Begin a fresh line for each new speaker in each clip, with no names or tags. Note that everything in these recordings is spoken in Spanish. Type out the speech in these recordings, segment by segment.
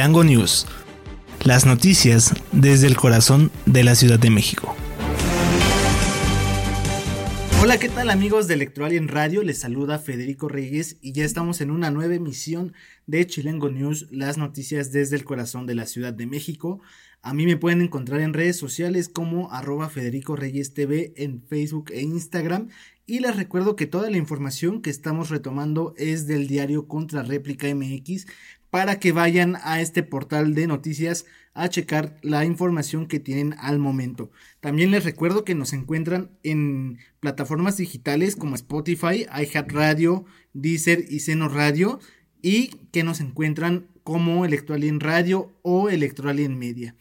Chilango News. Las noticias desde el corazón de la Ciudad de México. Hola, ¿qué tal amigos de Electroalien Radio? Les saluda Federico Reyes y ya estamos en una nueva emisión de Chilango News, las noticias desde el corazón de la Ciudad de México. A mí me pueden encontrar en redes sociales como arroba Federico Reyes TV en Facebook e Instagram. Y les recuerdo que toda la información que estamos retomando es del diario Contra Réplica MX para que vayan a este portal de noticias a checar la información que tienen al momento. También les recuerdo que nos encuentran en plataformas digitales como Spotify, iHeartRadio, Deezer y Seno Radio y que nos encuentran como Electroalien Radio o Electroalien Media.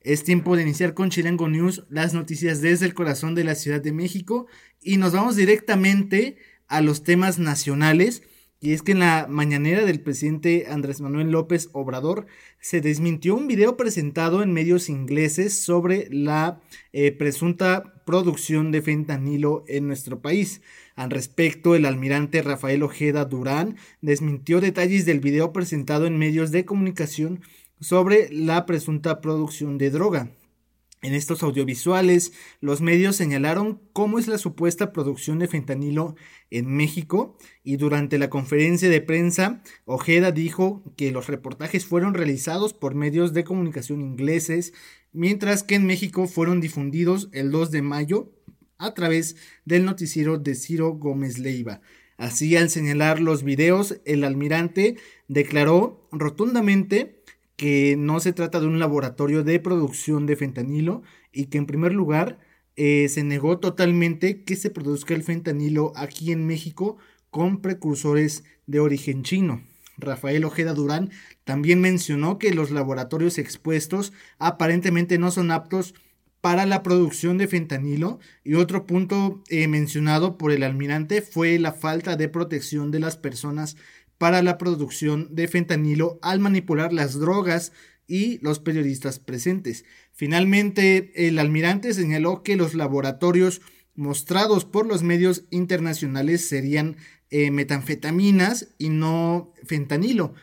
Es tiempo de iniciar con Chilango News, las noticias desde el corazón de la Ciudad de México y nos vamos directamente a los temas nacionales y es que en la mañanera del presidente Andrés Manuel López Obrador se desmintió un video presentado en medios ingleses sobre la eh, presunta producción de fentanilo en nuestro país. Al respecto, el almirante Rafael Ojeda Durán desmintió detalles del video presentado en medios de comunicación sobre la presunta producción de droga. En estos audiovisuales, los medios señalaron cómo es la supuesta producción de fentanilo en México y durante la conferencia de prensa, Ojeda dijo que los reportajes fueron realizados por medios de comunicación ingleses, mientras que en México fueron difundidos el 2 de mayo a través del noticiero de Ciro Gómez Leiva. Así, al señalar los videos, el almirante declaró rotundamente que no se trata de un laboratorio de producción de fentanilo y que en primer lugar eh, se negó totalmente que se produzca el fentanilo aquí en México con precursores de origen chino. Rafael Ojeda Durán también mencionó que los laboratorios expuestos aparentemente no son aptos para la producción de fentanilo y otro punto eh, mencionado por el almirante fue la falta de protección de las personas para la producción de fentanilo al manipular las drogas y los periodistas presentes. Finalmente, el almirante señaló que los laboratorios mostrados por los medios internacionales serían eh, metanfetaminas y no fentanilo,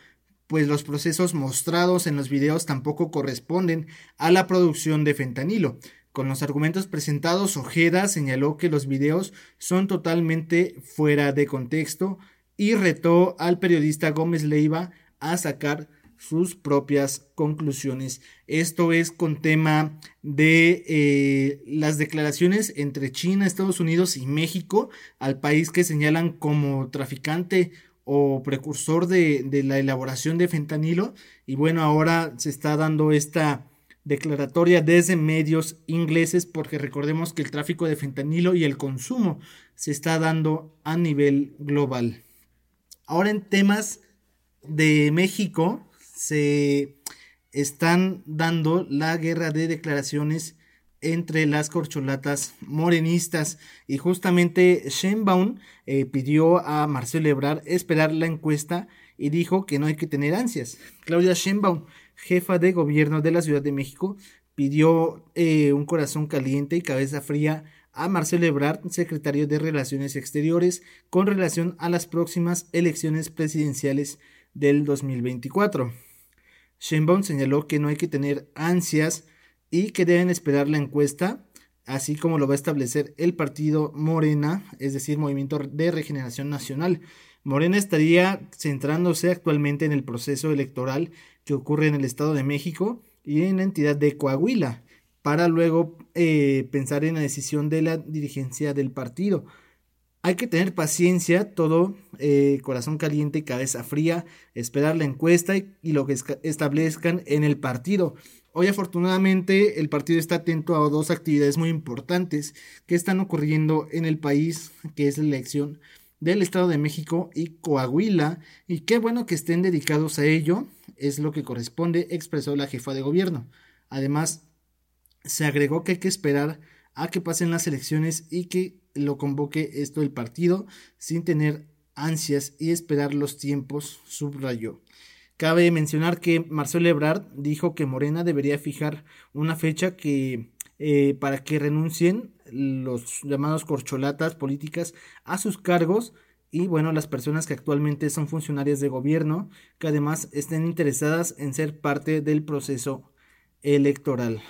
pues los procesos mostrados en los videos tampoco corresponden a la producción de fentanilo. Con los argumentos presentados, Ojeda señaló que los videos son totalmente fuera de contexto y retó al periodista Gómez Leiva a sacar sus propias conclusiones. Esto es con tema de eh, las declaraciones entre China, Estados Unidos y México, al país que señalan como traficante o precursor de, de la elaboración de fentanilo. Y bueno, ahora se está dando esta declaratoria desde medios ingleses porque recordemos que el tráfico de fentanilo y el consumo se está dando a nivel global. Ahora en temas de México se están dando la guerra de declaraciones entre las corcholatas morenistas y justamente Sheinbaum eh, pidió a Marcelo Ebrard esperar la encuesta y dijo que no hay que tener ansias. Claudia Sheinbaum, jefa de gobierno de la Ciudad de México, pidió eh, un corazón caliente y cabeza fría a Marcelo Ebrard, secretario de Relaciones Exteriores, con relación a las próximas elecciones presidenciales del 2024. Sheinbaum señaló que no hay que tener ansias y que deben esperar la encuesta, así como lo va a establecer el partido Morena, es decir, Movimiento de Regeneración Nacional. Morena estaría centrándose actualmente en el proceso electoral que ocurre en el Estado de México y en la entidad de Coahuila para luego eh, pensar en la decisión de la dirigencia del partido. Hay que tener paciencia, todo eh, corazón caliente y cabeza fría, esperar la encuesta y, y, lo que establezcan en el partido. Hoy afortunadamente el partido está atento a dos actividades muy importantes que están ocurriendo en el país, que es la elección del Estado de México y Coahuila, y qué bueno que estén dedicados a ello, es lo que corresponde, expresó la jefa de gobierno. Además, se agregó que hay que esperar a que pasen las elecciones y que lo convoque esto el partido sin tener ansias y esperar los tiempos, subrayó. Cabe mencionar que Marcelo Ebrard dijo que Morena debería fijar una fecha que eh, para que renuncien los llamados corcholatas políticas a sus cargos y bueno, las personas que actualmente son funcionarias de gobierno, que además estén interesadas en ser parte del proceso electoral.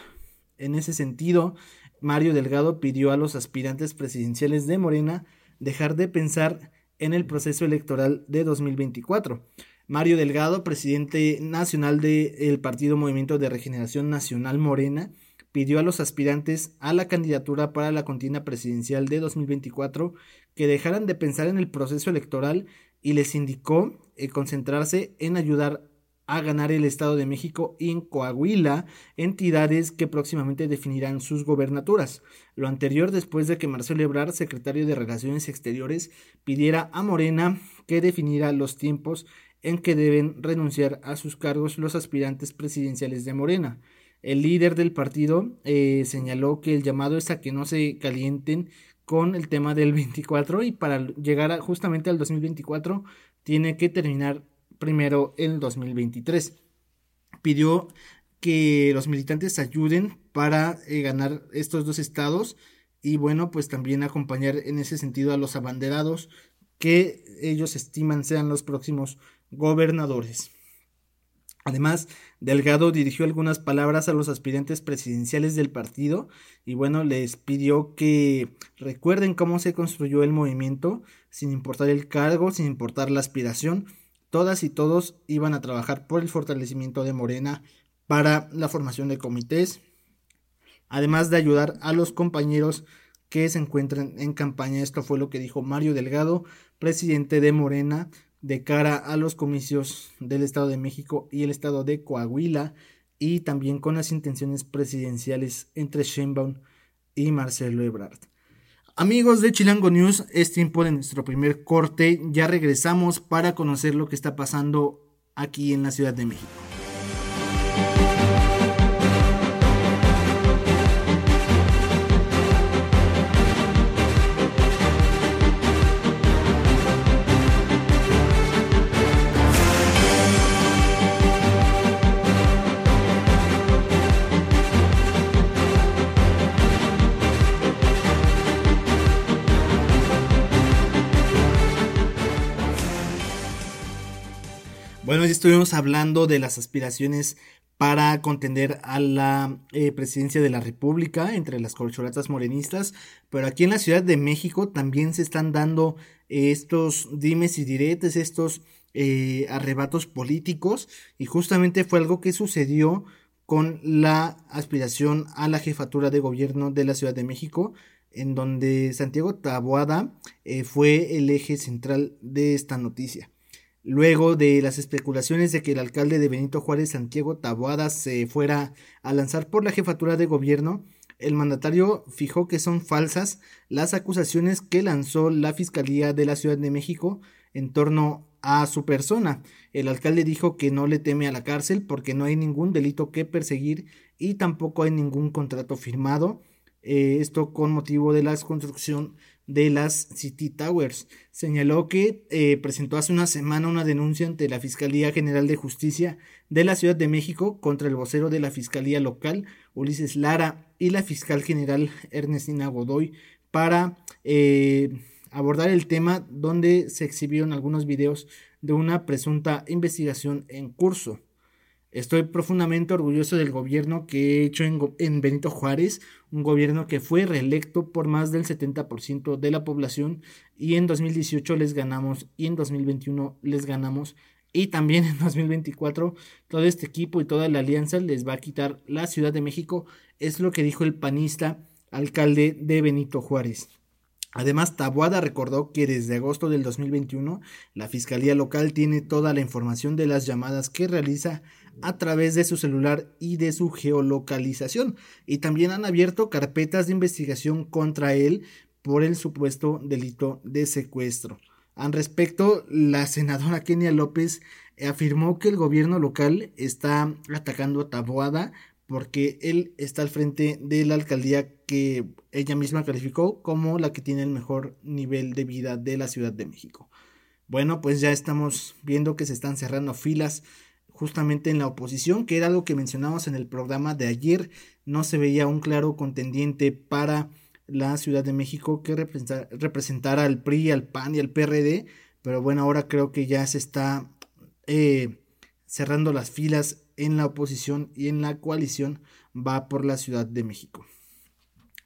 En ese sentido, Mario Delgado pidió a los aspirantes presidenciales de Morena dejar de pensar en el proceso electoral de 2024. Mario Delgado, presidente nacional del Partido Movimiento de Regeneración Nacional Morena, pidió a los aspirantes a la candidatura para la contienda presidencial de 2024 que dejaran de pensar en el proceso electoral y les indicó eh, concentrarse en ayudar a ganar el Estado de México y en Coahuila, entidades que próximamente definirán sus gobernaturas. Lo anterior después de que Marcelo Ebrard, secretario de Relaciones Exteriores, pidiera a Morena que definiera los tiempos en que deben renunciar a sus cargos los aspirantes presidenciales de Morena. El líder del partido eh, señaló que el llamado es a que no se calienten con el tema del 24 y para llegar justamente al 2024 tiene que terminar primero el 2023. Pidió que los militantes ayuden para eh, ganar estos dos estados y bueno pues también acompañar en ese sentido a los abanderados que ellos estiman sean los próximos gobernadores. Además, Delgado dirigió algunas palabras a los aspirantes presidenciales del partido y bueno, les pidió que recuerden cómo se construyó el movimiento, sin importar el cargo, sin importar la aspiración, todas y todos iban a trabajar por el fortalecimiento de Morena para la formación de comités, además de ayudar a los compañeros que se encuentran en campaña. Esto fue lo que dijo Mario Delgado, presidente de Morena, de cara a los comicios del Estado de México y el Estado de Coahuila y también con las intenciones presidenciales entre Sheinbaum y Marcelo Ebrard. Amigos de Chilango News, es tiempo de nuestro primer corte. Ya regresamos para conocer lo que está pasando aquí en la Ciudad de México. Estuvimos hablando de las aspiraciones para contender a la eh, presidencia de la República entre las corcholatas morenistas, pero aquí en la Ciudad de México también se están dando estos dimes y diretes, estos eh, arrebatos políticos, y justamente fue algo que sucedió con la aspiración a la jefatura de gobierno de la Ciudad de México, en donde Santiago Taboada eh, fue el eje central de esta noticia. Luego de las especulaciones de que el alcalde de Benito Juárez, Santiago Taboada, se fuera a lanzar por la jefatura de gobierno, el mandatario fijó que son falsas las acusaciones que lanzó la Fiscalía de la Ciudad de México en torno a su persona. El alcalde dijo que no le teme a la cárcel porque no hay ningún delito que perseguir y tampoco hay ningún contrato firmado. Eh, esto con motivo de la construcción de las City Towers. Señaló que eh, presentó hace una semana una denuncia ante la Fiscalía General de Justicia de la Ciudad de México contra el vocero de la Fiscalía Local, Ulises Lara, y la fiscal general Ernestina Godoy para eh, abordar el tema donde se exhibieron algunos videos de una presunta investigación en curso. Estoy profundamente orgulloso del gobierno que he hecho en, Benito Juárez, un gobierno que fue reelecto por más del 70% de la población y en 2018 les ganamos y en 2021 les ganamos y también en 2024 todo este equipo y toda la alianza les va a quitar la Ciudad de México, es lo que dijo el panista alcalde de Benito Juárez. Además, Tabuada recordó que desde agosto del 2021 la Fiscalía Local tiene toda la información de las llamadas que realiza a través de su celular y de su geolocalización. Y también han abierto carpetas de investigación contra él por el supuesto delito de secuestro. Al respecto, la senadora Kenia López afirmó que el gobierno local está atacando a Taboada porque él está al frente de la alcaldía que ella misma calificó como la que tiene el mejor nivel de vida de la Ciudad de México. Bueno, pues ya estamos viendo que se están cerrando filas justamente en la oposición, que era algo que mencionamos en el programa de ayer, no se veía un claro contendiente para la Ciudad de México que representara al PRI, al PAN y al PRD, pero bueno, ahora creo que ya se está eh, cerrando las filas en la oposición y en la coalición va por la Ciudad de México.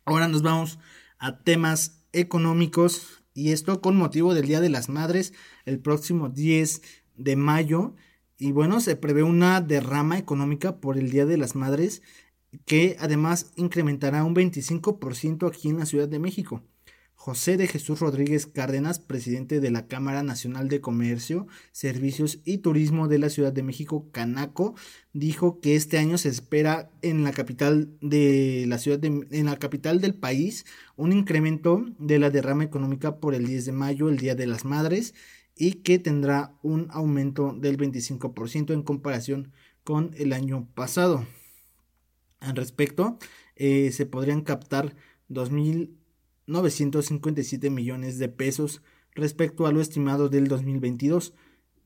Ahora nos vamos a temas económicos y esto con motivo del Día de las Madres el próximo 10 de mayo y bueno, se prevé una derrama económica por el Día de las Madres que además incrementará un 25% aquí en la Ciudad de México. José de Jesús Rodríguez Cárdenas, presidente de la Cámara Nacional de Comercio, Servicios y Turismo de la Ciudad de México, Canaco, dijo que este año se espera en la capital de la ciudad de, en la capital del país un incremento de la derrama económica por el 10 de mayo, el Día de las Madres, y que tendrá un aumento del 25% en comparación con el año pasado. Al respecto, eh, se podrían captar 2.957 millones de pesos respecto a lo estimado del 2022.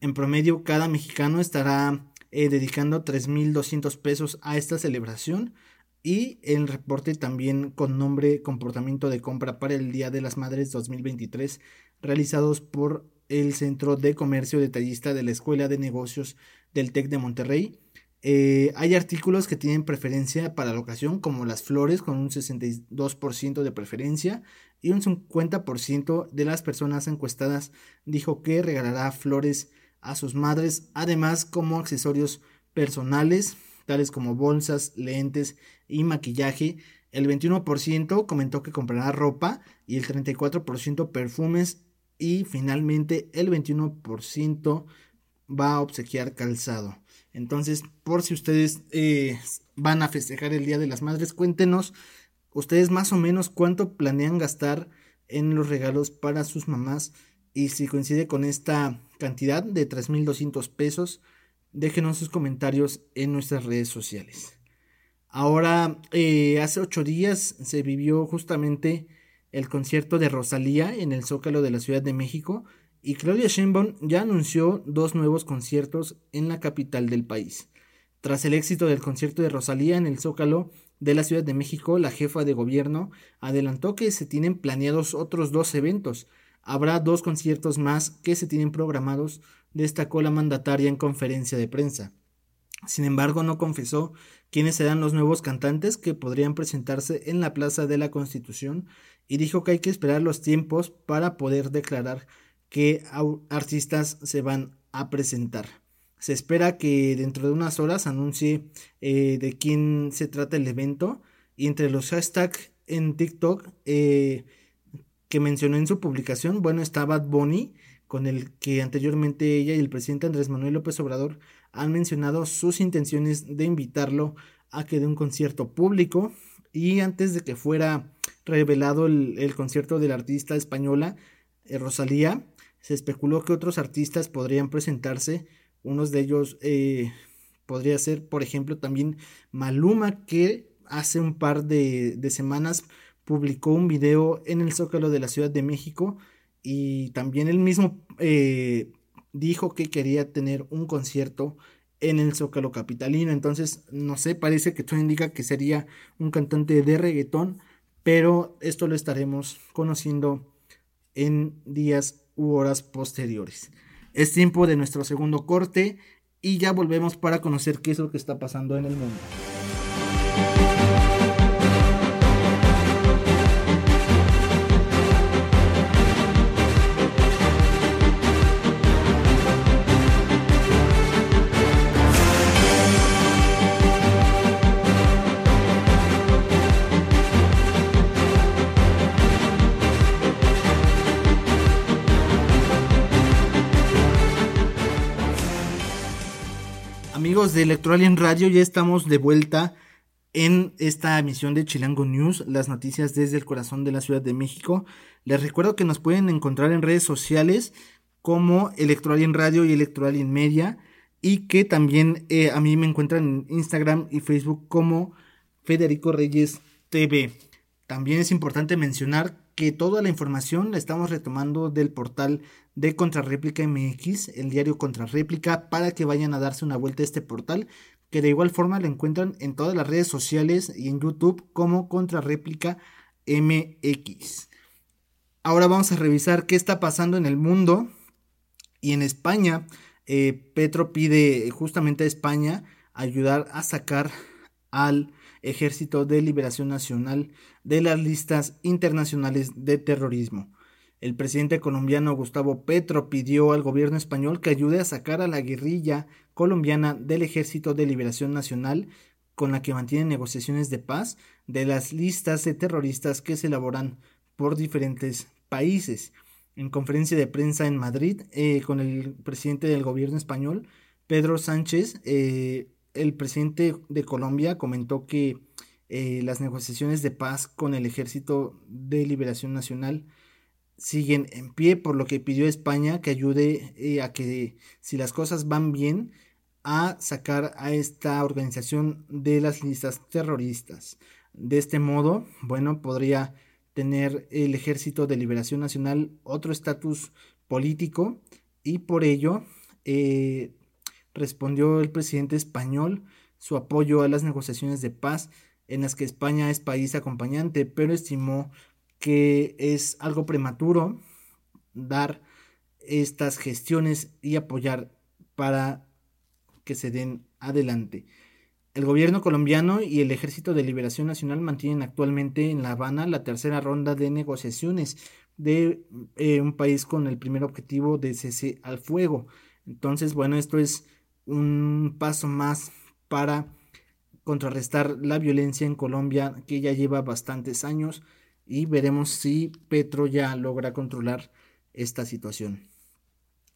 En promedio, cada mexicano estará eh, dedicando 3.200 pesos a esta celebración y el reporte también con nombre Comportamiento de compra para el Día de las Madres 2023 realizados por el Centro de Comercio Detallista de la Escuela de Negocios del TEC de Monterrey eh, hay artículos que tienen preferencia para la ocasión, como las flores, con un 62% de preferencia, y un 50% de las personas encuestadas dijo que regalará flores a sus madres, además como accesorios personales, tales como bolsas, lentes y maquillaje. El 21% comentó que comprará ropa y el 34% perfumes y finalmente el 21% va a obsequiar calzado. Entonces, por si ustedes eh, van a festejar el Día de las Madres, cuéntenos ustedes más o menos cuánto planean gastar en los regalos para sus mamás y si coincide con esta cantidad de 3.200 pesos, déjenos sus comentarios en nuestras redes sociales. Ahora, eh, hace ocho días se vivió justamente el concierto de Rosalía en el Zócalo de la Ciudad de México y Claudia Sheinbaum ya anunció dos nuevos conciertos en la capital del país. Tras el éxito del concierto de Rosalía en el Zócalo de la Ciudad de México, la jefa de gobierno adelantó que se tienen planeados otros dos eventos. Habrá dos conciertos más que se tienen programados, destacó la mandataria en conferencia de prensa. Sin embargo, no confesó quiénes serán los nuevos cantantes que podrían presentarse en la Plaza de la Constitución y dijo que hay que esperar los tiempos para poder declarar qué artistas se van a presentar. Se espera que dentro de unas horas anuncie eh, de quién se trata el evento y entre los hashtags en TikTok eh, que mencionó en su publicación, bueno, está Bad Bunny, con el que anteriormente ella y el presidente Andrés Manuel López Obrador han mencionado sus intenciones de invitarlo a que dé un concierto público. Y antes de que fuera revelado el, el concierto de la artista española eh, Rosalía, se especuló que otros artistas podrían presentarse, unos de ellos eh, podría ser, por ejemplo, también Maluma, que hace un par de, semanas publicó un video en el Zócalo de la Ciudad de México. Y también él mismo eh, dijo que quería tener un concierto en el Zócalo Capitalino. Entonces, no sé, parece que todo indica que sería un cantante de reggaetón, pero esto lo estaremos conociendo en días u horas posteriores. Es tiempo de nuestro segundo corte y ya volvemos para conocer qué es lo que está pasando en el mundo. Amigos de Electoral Radio, ya estamos de vuelta en esta emisión de Chilango News, las noticias desde el corazón de la Ciudad de México. Les recuerdo que nos pueden encontrar en redes sociales como Electoral Radio y Electoral Media y que también eh, a mí me encuentran en Instagram y Facebook como Federico Reyes TV. También es importante mencionar que toda la información la estamos retomando del portal de Contrarréplica MX, el diario Contrarréplica, para que vayan a darse una vuelta a este portal, que de igual forma lo encuentran en todas las redes sociales y en YouTube como Contrarréplica MX. Ahora vamos a revisar qué está pasando en el mundo y en España. Eh, Petro pide justamente a España ayudar a sacar al Ejército de Liberación Nacional de las listas internacionales de terrorismo. El presidente colombiano Gustavo Petro pidió al gobierno español que ayude a sacar a la guerrilla colombiana del Ejército de Liberación Nacional con la que mantiene negociaciones de paz de las listas de terroristas que se elaboran por diferentes países. En conferencia de prensa en Madrid eh, con el presidente del gobierno español, Pedro Sánchez, eh, el presidente de Colombia comentó que eh, las negociaciones de paz con el Ejército de Liberación Nacional siguen en pie, por lo que pidió a España que ayude eh, a que si las cosas van bien, a sacar a esta organización de las listas terroristas. De este modo, bueno, podría tener el Ejército de Liberación Nacional otro estatus político y por ello eh, respondió el presidente español su apoyo a las negociaciones de paz en las que España es país acompañante, pero estimó que es algo prematuro dar estas gestiones y apoyar para que se den adelante. El gobierno colombiano y el Ejército de Liberación Nacional mantienen actualmente en La Habana la tercera ronda de negociaciones de eh, un país con el primer objetivo de cese al fuego. Entonces, bueno, esto es un paso más para contrarrestar la violencia en Colombia que ya lleva bastantes años y veremos si Petro ya logra controlar esta situación.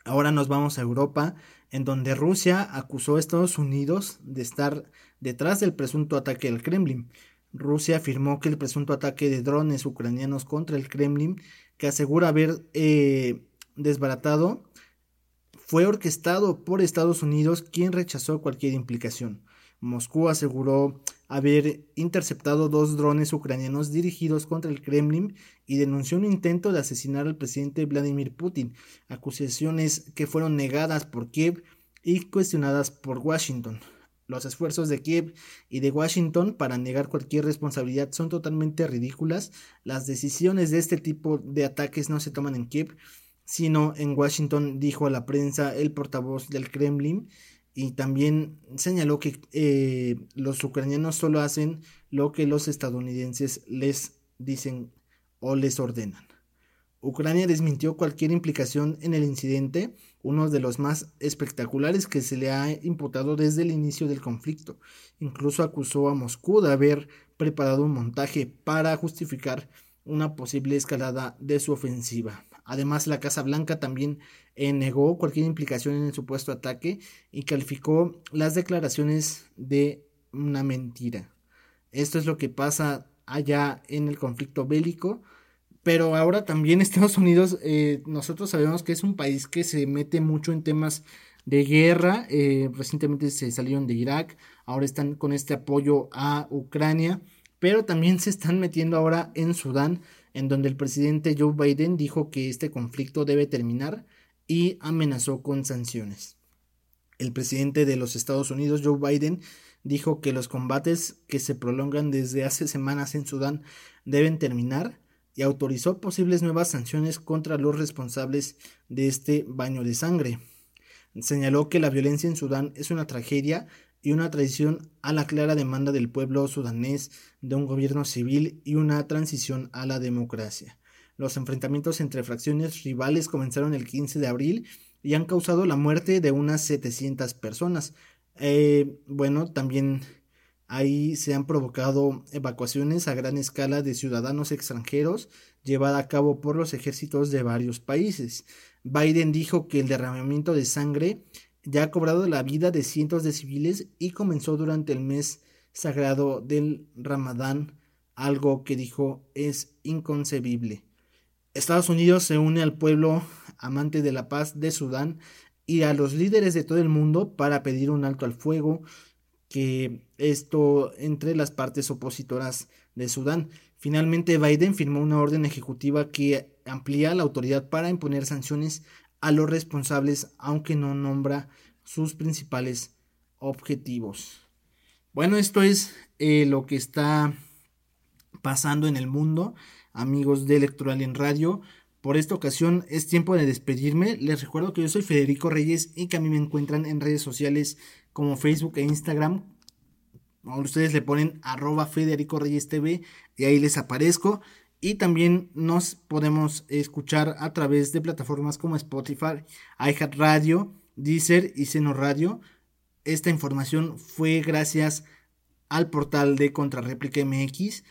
Ahora nos vamos a Europa, en donde Rusia acusó a Estados Unidos de estar detrás del presunto ataque al Kremlin. Rusia afirmó que el presunto ataque de drones ucranianos contra el Kremlin, que asegura haber eh, desbaratado fue orquestado por Estados Unidos, quien rechazó cualquier implicación. Moscú aseguró haber interceptado dos drones ucranianos dirigidos contra el Kremlin y denunció un intento de asesinar al presidente Vladimir Putin, acusaciones que fueron negadas por Kiev y cuestionadas por Washington. Los esfuerzos de Kiev y de Washington para negar cualquier responsabilidad son totalmente ridículas. Las decisiones de este tipo de ataques no se toman en Kiev, sino en Washington, dijo a la prensa el portavoz del Kremlin, y también señaló que eh, los ucranianos solo hacen lo que los estadounidenses les dicen o les ordenan. Ucrania desmintió cualquier implicación en el incidente, uno de los más espectaculares que se le ha imputado desde el inicio del conflicto. Incluso acusó a Moscú de haber preparado un montaje para justificar una posible escalada de su ofensiva. Además, la Casa Blanca también eh, negó cualquier implicación en el supuesto ataque y calificó las declaraciones de una mentira. Esto es lo que pasa allá en el conflicto bélico. Pero ahora también Estados Unidos, eh, nosotros sabemos que es un país que se mete mucho en temas de guerra. Eh, recientemente se salieron de Irak, ahora están con este apoyo a Ucrania, pero también se están metiendo ahora en Sudán en donde el presidente Joe Biden dijo que este conflicto debe terminar y amenazó con sanciones. El presidente de los Estados Unidos, Joe Biden, dijo que los combates que se prolongan desde hace semanas en Sudán deben terminar y autorizó posibles nuevas sanciones contra los responsables de este baño de sangre. Señaló que la violencia en Sudán es una tragedia y una traición a la clara demanda del pueblo sudanés de un gobierno civil y una transición a la democracia. Los enfrentamientos entre fracciones rivales comenzaron el 15 de abril y han causado la muerte de unas 700 personas. Eh, bueno, también ahí se han provocado evacuaciones a gran escala de ciudadanos extranjeros llevada a cabo por los ejércitos de varios países. Biden dijo que el derramamiento de sangre ya ha cobrado la vida de cientos de civiles y comenzó durante el mes sagrado del Ramadán, algo que dijo es inconcebible. Estados Unidos se une al pueblo amante de la paz de Sudán y a los líderes de todo el mundo para pedir un alto al fuego, que esto entre las partes opositoras de Sudán. Finalmente Biden firmó una orden ejecutiva que amplía la autoridad para imponer sanciones a los responsables, aunque no nombra sus principales objetivos. Bueno, esto es eh, lo que está pasando en el mundo, amigos de Electoral en Radio. Por esta ocasión es tiempo de despedirme. Les recuerdo que yo soy Federico Reyes y que a mí me encuentran en redes sociales como Facebook e Instagram. Ustedes le ponen arroba Federico Reyes TV y ahí les aparezco. Y también nos podemos escuchar a través de plataformas como Spotify, iHeartRadio, Deezer y Seno Radio. Esta información fue gracias al portal de Contrarréplica MX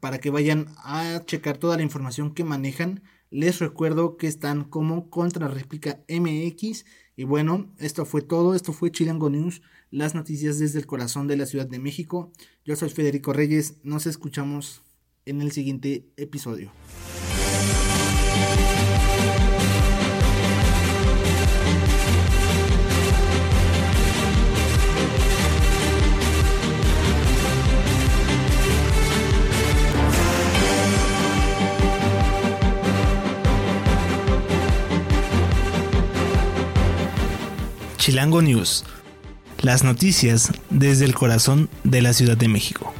para que vayan a checar toda la información que manejan. Les recuerdo que están como Contrarréplica MX. Y bueno, esto fue todo. Esto fue Chilango News, las noticias desde el corazón de la Ciudad de México. Yo soy Federico Reyes. Nos escuchamos en el siguiente episodio. Chilango News. Las noticias desde el corazón de la Ciudad de México.